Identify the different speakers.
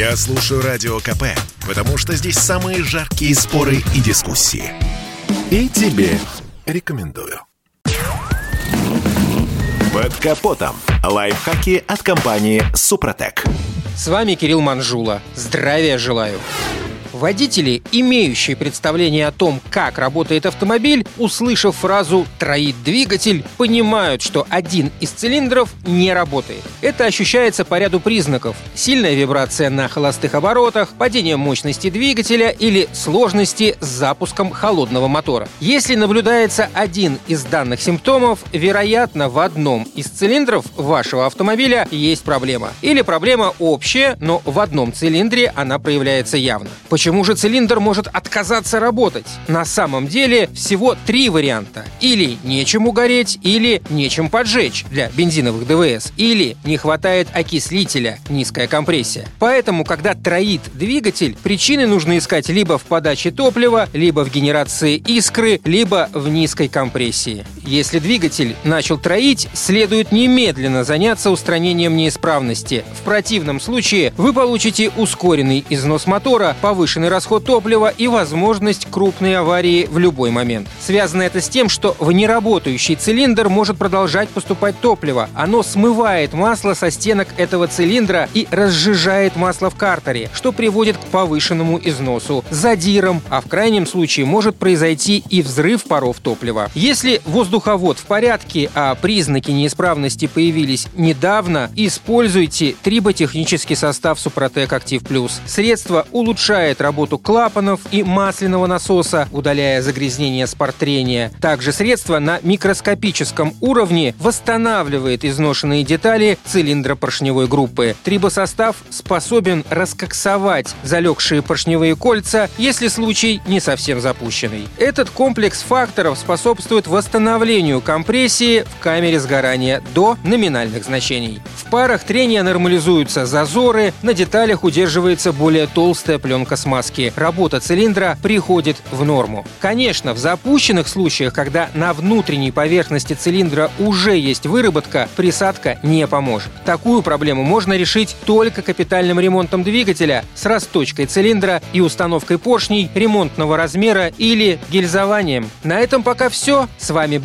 Speaker 1: Я слушаю Радио КП, потому что здесь самые жаркие споры и дискуссии. И тебе рекомендую. Под капотом. Лайфхаки от компании «Супротек».
Speaker 2: С вами Кирилл Манжула. Здравия желаю. Водители, имеющие представление о том, как работает автомобиль, услышав фразу «троит двигатель», понимают, что один из цилиндров не работает. Это ощущается по ряду признаков. Сильная вибрация на холостых оборотах, падение мощности двигателя или сложности с запуском холодного мотора. Если наблюдается один из данных симптомов, вероятно, в одном из цилиндров вашего автомобиля есть проблема. Или проблема общая, но в одном цилиндре она проявляется явно. Почему же цилиндр может отказаться работать? На самом деле всего три варианта. Или нечем угореть, или нечем поджечь для бензиновых ДВС, или не хватает окислителя, низкая компрессия. Поэтому, когда троит двигатель, причины нужно искать либо в подаче топлива, либо в генерации искры, либо в низкой компрессии. Если двигатель начал троить, следует немедленно заняться устранением неисправности. В противном случае вы получите ускоренный износ мотора, повышенный расход топлива и возможность крупной аварии в любой момент. Связано это с тем, что в неработающий цилиндр может продолжать поступать топливо. Оно смывает масло со стенок этого цилиндра и разжижает масло в картере, что приводит к повышенному износу, задирам, а в крайнем случае может произойти и взрыв паров топлива. Если воздуховод в порядке, а признаки неисправности появились недавно, используйте триботехнический состав Супротек Актив Плюс. Средство улучшает работу клапанов и масляного насоса, удаляя загрязнение спортрения. Также средство на микроскопическом уровне восстанавливает изношенные детали цилиндра поршневой группы. Трибосостав способен раскоксовать залегшие поршневые кольца, если случай не совсем запущенный. Этот комплекс факторов способствует восстановлению компрессии в камере сгорания до номинальных значений. В парах трения нормализуются зазоры, на деталях удерживается более толстая пленка смазки работа цилиндра приходит в норму. Конечно, в запущенных случаях, когда на внутренней поверхности цилиндра уже есть выработка, присадка не поможет. Такую проблему можно решить только капитальным ремонтом двигателя с расточкой цилиндра и установкой поршней ремонтного размера или гильзованием. На этом пока все. С вами